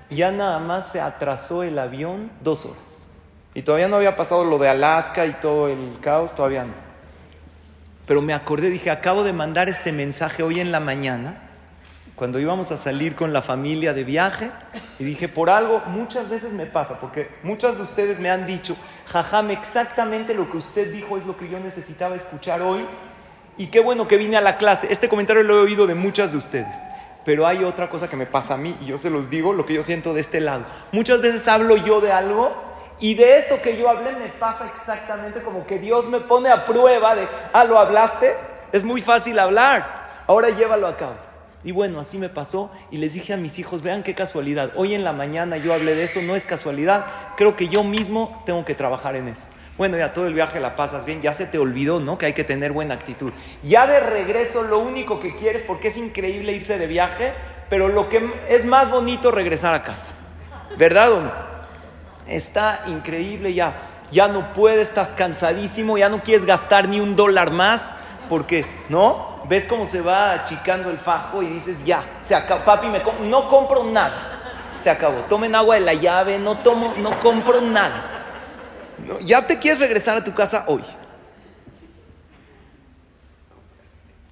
ya nada más se atrasó el avión dos horas. Y todavía no había pasado lo de Alaska y todo el caos, todavía no. Pero me acordé, dije, acabo de mandar este mensaje hoy en la mañana cuando íbamos a salir con la familia de viaje y dije, por algo, muchas veces me pasa, porque muchas de ustedes me han dicho, jajam, exactamente lo que usted dijo es lo que yo necesitaba escuchar hoy y qué bueno que vine a la clase. Este comentario lo he oído de muchas de ustedes. Pero hay otra cosa que me pasa a mí y yo se los digo, lo que yo siento de este lado. Muchas veces hablo yo de algo y de eso que yo hablé me pasa exactamente como que Dios me pone a prueba de, ah, lo hablaste, es muy fácil hablar, ahora llévalo a cabo. Y bueno, así me pasó y les dije a mis hijos, vean qué casualidad, hoy en la mañana yo hablé de eso, no es casualidad, creo que yo mismo tengo que trabajar en eso. Bueno, ya todo el viaje la pasas bien, ya se te olvidó, ¿no? Que hay que tener buena actitud. Ya de regreso lo único que quieres, porque es increíble irse de viaje, pero lo que es más bonito regresar a casa. ¿Verdad o no? Está increíble ya. Ya no puedes, estás cansadísimo, ya no quieres gastar ni un dólar más, porque, ¿no? Ves cómo se va achicando el fajo y dices, ya, se acabó. Papi, me no compro nada. Se acabó. Tomen agua de la llave, no tomo, no compro nada ya te quieres regresar a tu casa hoy.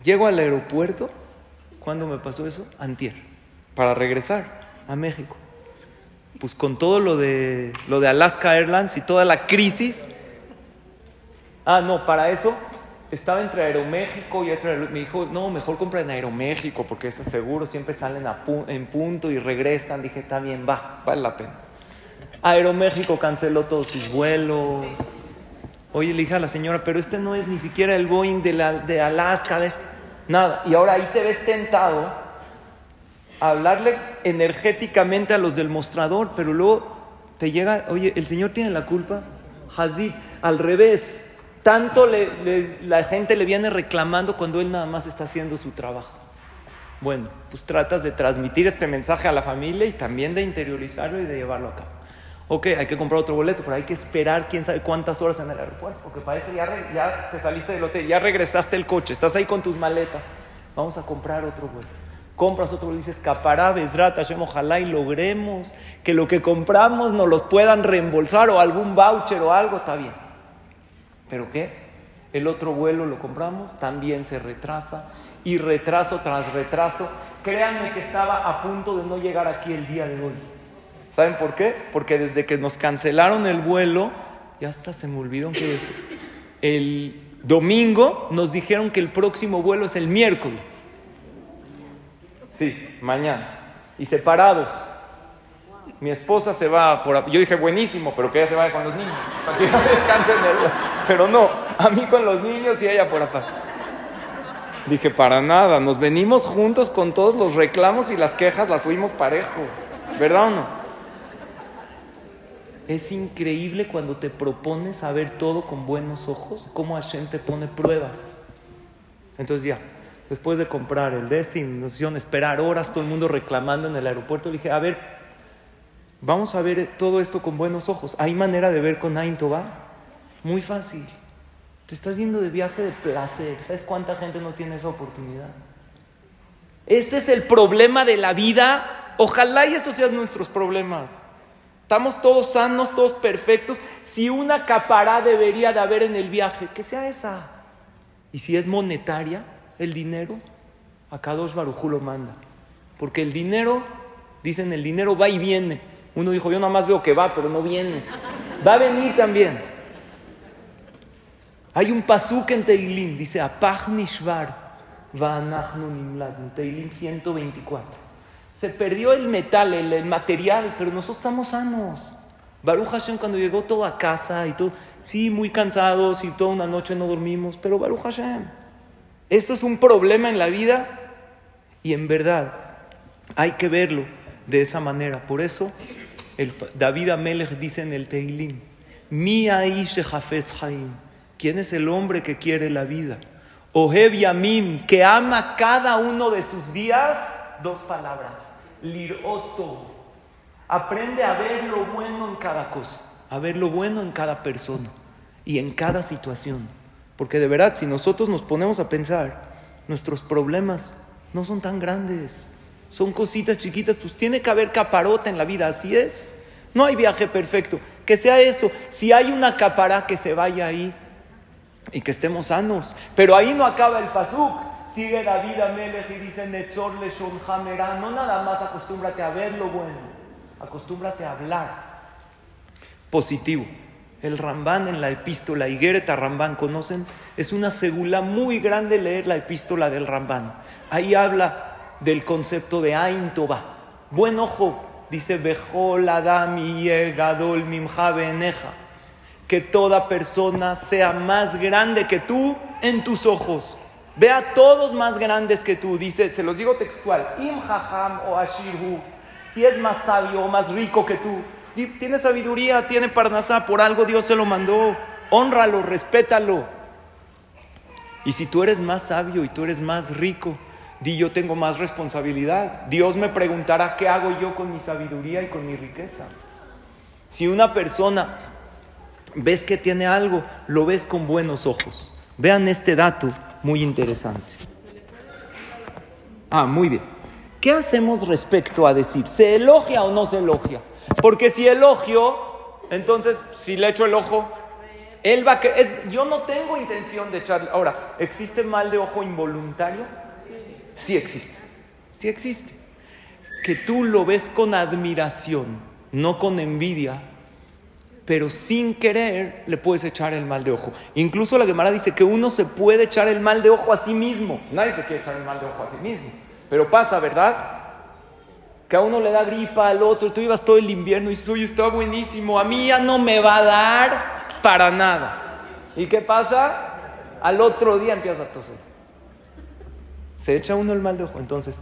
Llego al aeropuerto, ¿cuándo me pasó eso? Antier, para regresar a México. Pues con todo lo de, lo de Alaska Airlines y toda la crisis. Ah, no, para eso estaba entre Aeroméxico y otro, me dijo, no, mejor compra en Aeroméxico porque ese seguro, siempre salen en punto y regresan. Dije, está bien, va, vale la pena. Aeroméxico canceló todos sus vuelos. Oye, le dije a la señora, pero este no es ni siquiera el Boeing de, la, de Alaska, de nada. Y ahora ahí te ves tentado a hablarle energéticamente a los del mostrador, pero luego te llega, oye, el Señor tiene la culpa. Hazid, al revés. Tanto la gente le viene reclamando cuando él nada más está haciendo su trabajo. Bueno, pues tratas de transmitir este mensaje a la familia y también de interiorizarlo y de llevarlo a cabo ok, hay que comprar otro boleto, pero hay que esperar quién sabe cuántas horas en el aeropuerto, porque para eso ya, ya te saliste del hotel, ya regresaste el coche, estás ahí con tus maletas, vamos a comprar otro vuelo. Compras otro dices, capará, besrata, ojalá y logremos que lo que compramos nos los puedan reembolsar o algún voucher o algo, está bien. ¿Pero qué? El otro vuelo lo compramos, también se retrasa y retraso tras retraso. Créanme que estaba a punto de no llegar aquí el día de hoy. ¿Saben por qué? Porque desde que nos cancelaron el vuelo, ya hasta se me olvidó que el domingo nos dijeron que el próximo vuelo es el miércoles. Sí, mañana. Y separados. Mi esposa se va por... Yo dije, buenísimo, pero que ella se vaya con los niños, para que descansen. Pero no, a mí con los niños y ella por aparte. Dije, para nada, nos venimos juntos con todos los reclamos y las quejas, las subimos parejo. ¿Verdad o no? Es increíble cuando te propones a ver todo con buenos ojos, cómo Hashem te pone pruebas. Entonces ya, después de comprar el hicieron esperar horas, todo el mundo reclamando en el aeropuerto, dije, a ver, vamos a ver todo esto con buenos ojos. ¿Hay manera de ver con Ain Muy fácil. Te estás yendo de viaje de placer. ¿Sabes cuánta gente no tiene esa oportunidad? Ese es el problema de la vida. Ojalá y esos sean nuestros problemas. Estamos todos sanos, todos perfectos. Si una capará debería de haber en el viaje, que sea esa. Y si es monetaria, el dinero, acá dos Barujú lo manda. Porque el dinero, dicen, el dinero va y viene. Uno dijo, yo nada más veo que va, pero no viene. Va a venir también. Hay un pasuk en Teilim, dice, Apach Nishvar, Vanachnu Teilim 124. Se perdió el metal, el, material, pero nosotros estamos sanos. Baruch Hashem cuando llegó todo a casa y todo, sí, muy cansados y toda una noche no dormimos, pero Baruch Hashem. Eso es un problema en la vida y en verdad hay que verlo de esa manera. Por eso David Amelech dice en el Teilim, Mi ¿Quién es el hombre que quiere la vida? Ohev Yamim, que ama cada uno de sus días dos palabras. Liroto. Aprende a ver lo bueno en cada cosa, a ver lo bueno en cada persona y en cada situación. Porque de verdad, si nosotros nos ponemos a pensar, nuestros problemas no son tan grandes, son cositas chiquitas, pues tiene que haber caparota en la vida, así es. No hay viaje perfecto, que sea eso. Si hay una capara, que se vaya ahí y que estemos sanos. Pero ahí no acaba el pasuk Sigue David Amelech y dice Nechor le. No nada más acostúmbrate a ver lo bueno, acostúmbrate a hablar positivo. El Rambán en la epístola Higuereta Rambán, ¿conocen? Es una segula muy grande leer la epístola del Rambán. Ahí habla del concepto de Ain Toba. Buen ojo, dice Bejol Adam y Gadol Mimja Que toda persona sea más grande que tú en tus ojos. Ve a todos más grandes que tú. Dice, se los digo textual. Im o Ashirhu. Si es más sabio o más rico que tú tiene sabiduría, tiene parnasá, por algo Dios se lo mandó. Honralo, respétalo. Y si tú eres más sabio y tú eres más rico, di yo tengo más responsabilidad. Dios me preguntará qué hago yo con mi sabiduría y con mi riqueza. Si una persona ves que tiene algo, lo ves con buenos ojos. Vean este dato muy interesante. Ah, muy bien. ¿Qué hacemos respecto a decir, ¿se elogia o no se elogia? Porque si elogio, entonces si le echo el ojo, él va a es, yo no tengo intención de echarle. Ahora, ¿existe mal de ojo involuntario? Sí existe. Sí existe. Que tú lo ves con admiración, no con envidia, pero sin querer le puedes echar el mal de ojo. Incluso la Gemara dice que uno se puede echar el mal de ojo a sí mismo. Nadie se quiere echar el mal de ojo a sí mismo. Pero pasa, ¿verdad? que a uno le da gripa, al otro, tú ibas todo el invierno y soy está buenísimo, a mí ya no me va a dar para nada. ¿Y qué pasa? Al otro día empieza a toser. Se echa uno el mal de ojo. Entonces,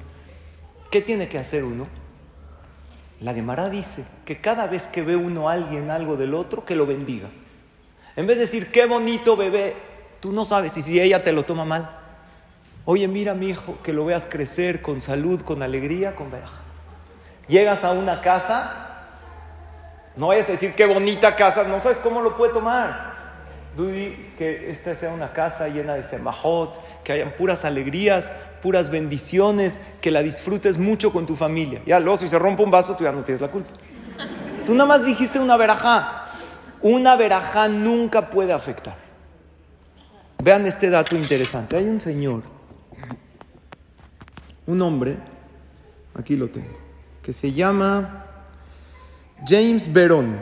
¿qué tiene que hacer uno? La Gemara dice que cada vez que ve uno a alguien algo del otro, que lo bendiga. En vez de decir, qué bonito bebé, tú no sabes y si ella te lo toma mal. Oye, mira mi hijo, que lo veas crecer con salud, con alegría, con viaje. Llegas a una casa, no vayas a decir qué bonita casa, no sabes cómo lo puede tomar. Dudi, que esta sea una casa llena de semajot, que hayan puras alegrías, puras bendiciones, que la disfrutes mucho con tu familia. Ya, luego si se rompe un vaso, tú ya no tienes la culpa. Tú nada más dijiste una verajá. Una verajá nunca puede afectar. Vean este dato interesante. Hay un señor, un hombre, aquí lo tengo que se llama James Veron.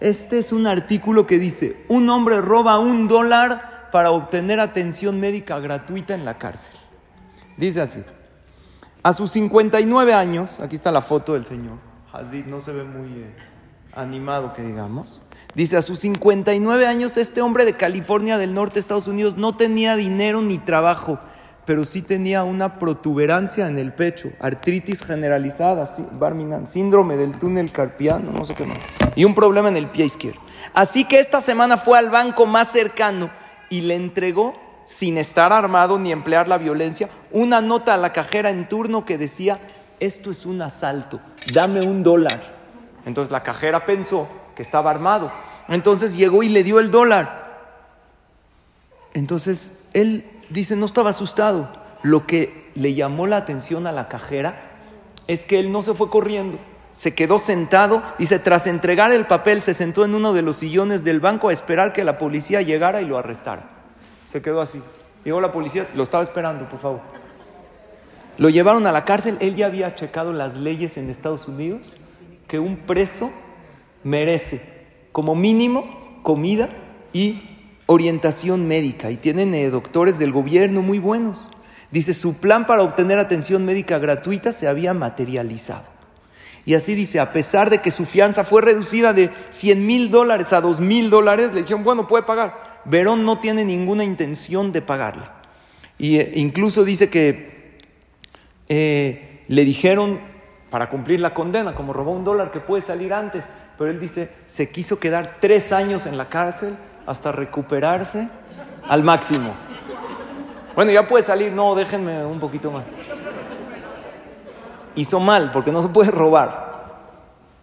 Este es un artículo que dice, un hombre roba un dólar para obtener atención médica gratuita en la cárcel. Dice así, a sus 59 años, aquí está la foto del señor, Hazid no se ve muy eh, animado que digamos, dice, a sus 59 años este hombre de California del norte Estados Unidos no tenía dinero ni trabajo pero sí tenía una protuberancia en el pecho, artritis generalizada, síndrome del túnel carpiano, no sé qué más, y un problema en el pie izquierdo. Así que esta semana fue al banco más cercano y le entregó, sin estar armado ni emplear la violencia, una nota a la cajera en turno que decía, esto es un asalto, dame un dólar. Entonces la cajera pensó que estaba armado. Entonces llegó y le dio el dólar. Entonces él dice, no estaba asustado. Lo que le llamó la atención a la cajera es que él no se fue corriendo, se quedó sentado, dice, tras entregar el papel se sentó en uno de los sillones del banco a esperar que la policía llegara y lo arrestara. Se quedó así. Llegó la policía, lo estaba esperando, por favor. Lo llevaron a la cárcel, él ya había checado las leyes en Estados Unidos que un preso merece como mínimo comida y orientación médica y tienen eh, doctores del gobierno muy buenos. Dice, su plan para obtener atención médica gratuita se había materializado. Y así dice, a pesar de que su fianza fue reducida de 100 mil dólares a 2 mil dólares, le dijeron, bueno, puede pagar. Verón no tiene ninguna intención de pagarla. Y eh, incluso dice que eh, le dijeron, para cumplir la condena, como robó un dólar que puede salir antes, pero él dice, se quiso quedar tres años en la cárcel hasta recuperarse al máximo. Bueno, ya puede salir, no, déjenme un poquito más. Hizo mal, porque no se puede robar.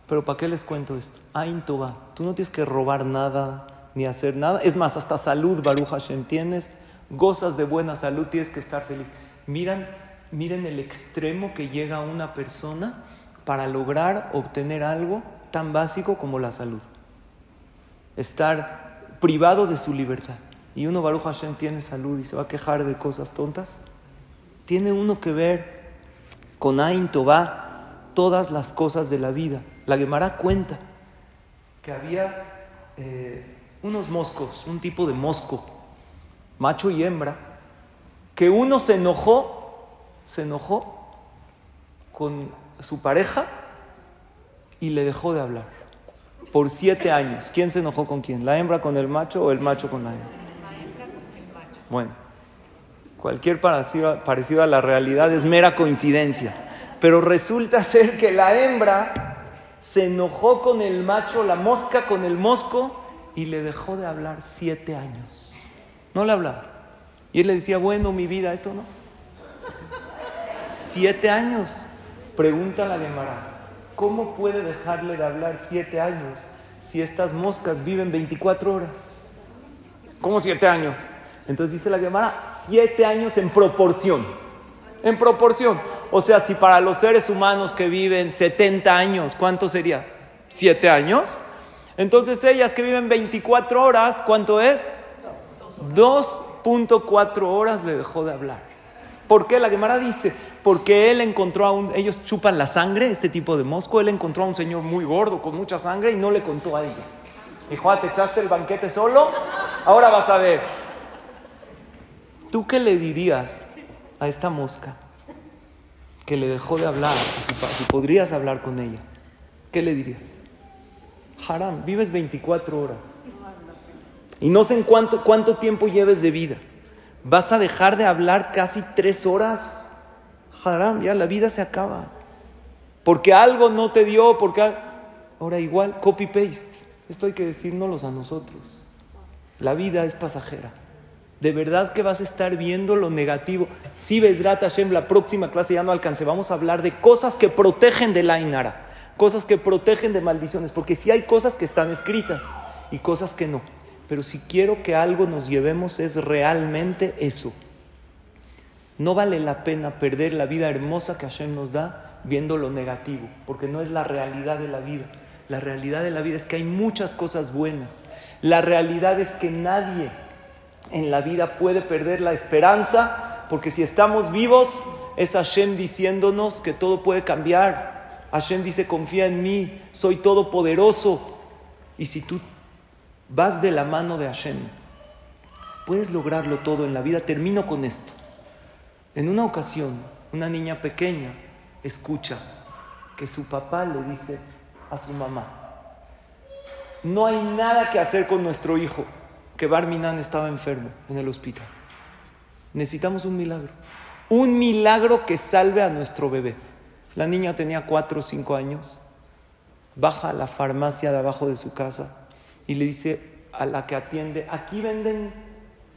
Pero ¿para qué les cuento esto? Ain Toba, tú no tienes que robar nada ni hacer nada. Es más, hasta salud, Baruch Hashem, tienes, gozas de buena salud, tienes que estar feliz. Miren, miren el extremo que llega una persona para lograr obtener algo tan básico como la salud. Estar privado de su libertad. Y uno, Baruch Hashem, tiene salud y se va a quejar de cosas tontas. tiene uno que ver con Ain Tová todas las cosas de la vida. La Gemara cuenta que había eh, unos moscos, un tipo de mosco, macho y hembra, que uno se enojó, se enojó con su pareja y le dejó de hablar por siete años. ¿Quién se enojó con quién? ¿La hembra con el macho o el macho con la hembra? Bueno, cualquier parecido, a la realidad es mera coincidencia. Pero resulta ser que la hembra se enojó con el macho, la mosca con el mosco, y le dejó de hablar siete años. No le hablaba. Y él le decía, bueno, mi vida, esto no. Siete años. Pregunta la Gemara, ¿cómo puede dejarle de hablar siete años si estas moscas viven 24 horas? ¿Cómo siete años? Entonces dice la Gemara, siete años en proporción. En proporción. O sea, si para los seres humanos que viven 70 años, ¿cuánto sería? ¿Siete años? Entonces ellas que viven 24 horas, ¿cuánto es? 2.4 horas le dejó de hablar. ¿Por qué? La Gemara dice, porque él encontró a un, ellos chupan la sangre, este tipo de mosco, él encontró a un señor muy gordo con mucha sangre y no le contó a ella. Dijo, ah, te echaste el banquete solo, ahora vas a ver. ¿Tú qué le dirías a esta mosca que le dejó de hablar Si podrías hablar con ella, ¿qué le dirías? Haram, vives 24 horas. Y no sé en cuánto, cuánto tiempo lleves de vida. Vas a dejar de hablar casi tres horas. Haram, ya la vida se acaba. Porque algo no te dio, porque... Ahora igual, copy-paste. Esto hay que decírnoslo a nosotros. La vida es pasajera. De verdad que vas a estar viendo lo negativo. Si ves Hashem, la próxima clase ya no alcance. Vamos a hablar de cosas que protegen de la Inara. Cosas que protegen de maldiciones. Porque si hay cosas que están escritas y cosas que no. Pero si quiero que algo nos llevemos es realmente eso. No vale la pena perder la vida hermosa que Hashem nos da viendo lo negativo, porque no es la realidad de la vida. La realidad de la vida es que hay muchas cosas buenas. La realidad es que nadie en la vida puede perder la esperanza, porque si estamos vivos es Hashem diciéndonos que todo puede cambiar. Hashem dice, confía en mí, soy todopoderoso. Y si tú vas de la mano de Hashem, puedes lograrlo todo en la vida. Termino con esto. En una ocasión, una niña pequeña escucha que su papá le dice a su mamá, no hay nada que hacer con nuestro hijo, que Barminan estaba enfermo en el hospital. Necesitamos un milagro, un milagro que salve a nuestro bebé. La niña tenía cuatro o cinco años, baja a la farmacia de abajo de su casa y le dice a la que atiende, aquí venden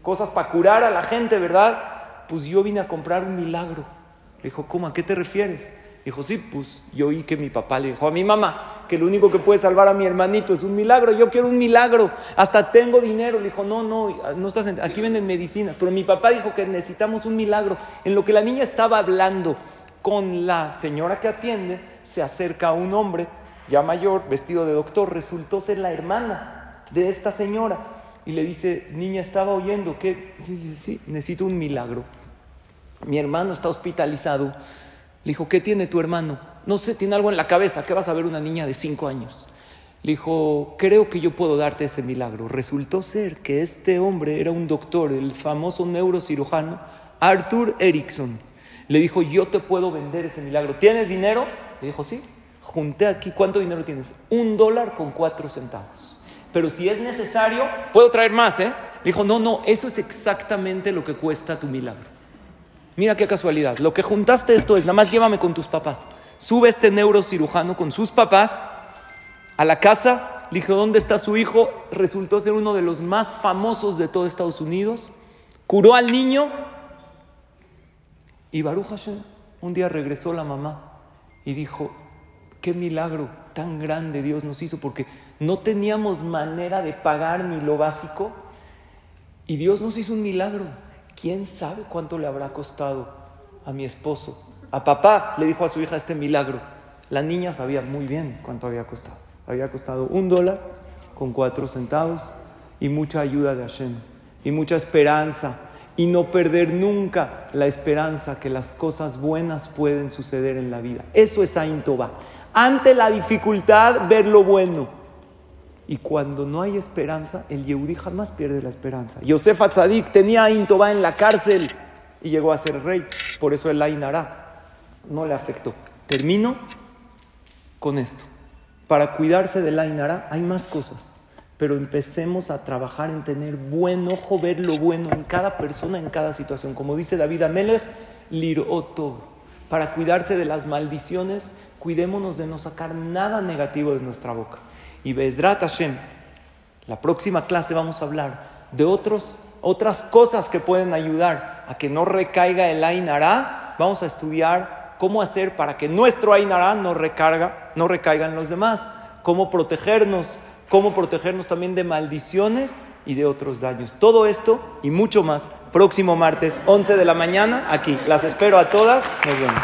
cosas para curar a la gente, ¿verdad? pues yo vine a comprar un milagro. Le dijo, ¿cómo? ¿A qué te refieres? Dijo, sí, pues yo oí que mi papá le dijo a mi mamá que lo único que puede salvar a mi hermanito es un milagro. Yo quiero un milagro, hasta tengo dinero. Le dijo, no, no, no estás aquí venden medicina. Pero mi papá dijo que necesitamos un milagro. En lo que la niña estaba hablando con la señora que atiende, se acerca un hombre ya mayor, vestido de doctor, resultó ser la hermana de esta señora. Y le dice, niña, estaba oyendo que sí, necesito un milagro mi hermano está hospitalizado. Le dijo, ¿qué tiene tu hermano? No sé, tiene algo en la cabeza. ¿Qué vas a ver una niña de cinco años? Le dijo, creo que yo puedo darte ese milagro. Resultó ser que este hombre era un doctor, el famoso neurocirujano Arthur Erickson. Le dijo, yo te puedo vender ese milagro. ¿Tienes dinero? Le dijo, sí. Junté aquí, ¿cuánto dinero tienes? Un dólar con cuatro centavos. Pero si es necesario, puedo traer más, ¿eh? Le dijo, no, no, eso es exactamente lo que cuesta tu milagro. Mira qué casualidad. Lo que juntaste esto es, nada más llévame con tus papás. Sube este neurocirujano con sus papás a la casa. Le dijo, ¿dónde está su hijo? Resultó ser uno de los más famosos de todo Estados Unidos. Curó al niño. Y Baruch Hashem, un día regresó la mamá y dijo, qué milagro tan grande Dios nos hizo, porque no teníamos manera de pagar ni lo básico. Y Dios nos hizo un milagro. ¿Quién sabe cuánto le habrá costado a mi esposo? A papá le dijo a su hija este milagro. La niña sabía muy bien cuánto había costado. Había costado un dólar con cuatro centavos y mucha ayuda de Hashem y mucha esperanza y no perder nunca la esperanza que las cosas buenas pueden suceder en la vida. Eso es Ain Toba. Ante la dificultad, ver lo bueno. Y cuando no hay esperanza, el Yehudi jamás pierde la esperanza. Yosef Atzadik tenía a Intoba en la cárcel y llegó a ser rey. Por eso el Ainara no le afectó. Termino con esto. Para cuidarse del Ainara hay más cosas. Pero empecemos a trabajar en tener buen ojo, ver lo bueno en cada persona, en cada situación. Como dice David Amelech, liroto. Para cuidarse de las maldiciones, cuidémonos de no sacar nada negativo de nuestra boca. Y Bezrat Hashem, la próxima clase vamos a hablar de otros, otras cosas que pueden ayudar a que no recaiga el Ainara. Vamos a estudiar cómo hacer para que nuestro Ainara no, recarga, no recaiga en los demás, cómo protegernos, cómo protegernos también de maldiciones y de otros daños. Todo esto y mucho más próximo martes, 11 de la mañana, aquí. Las espero a todas. Nos vemos.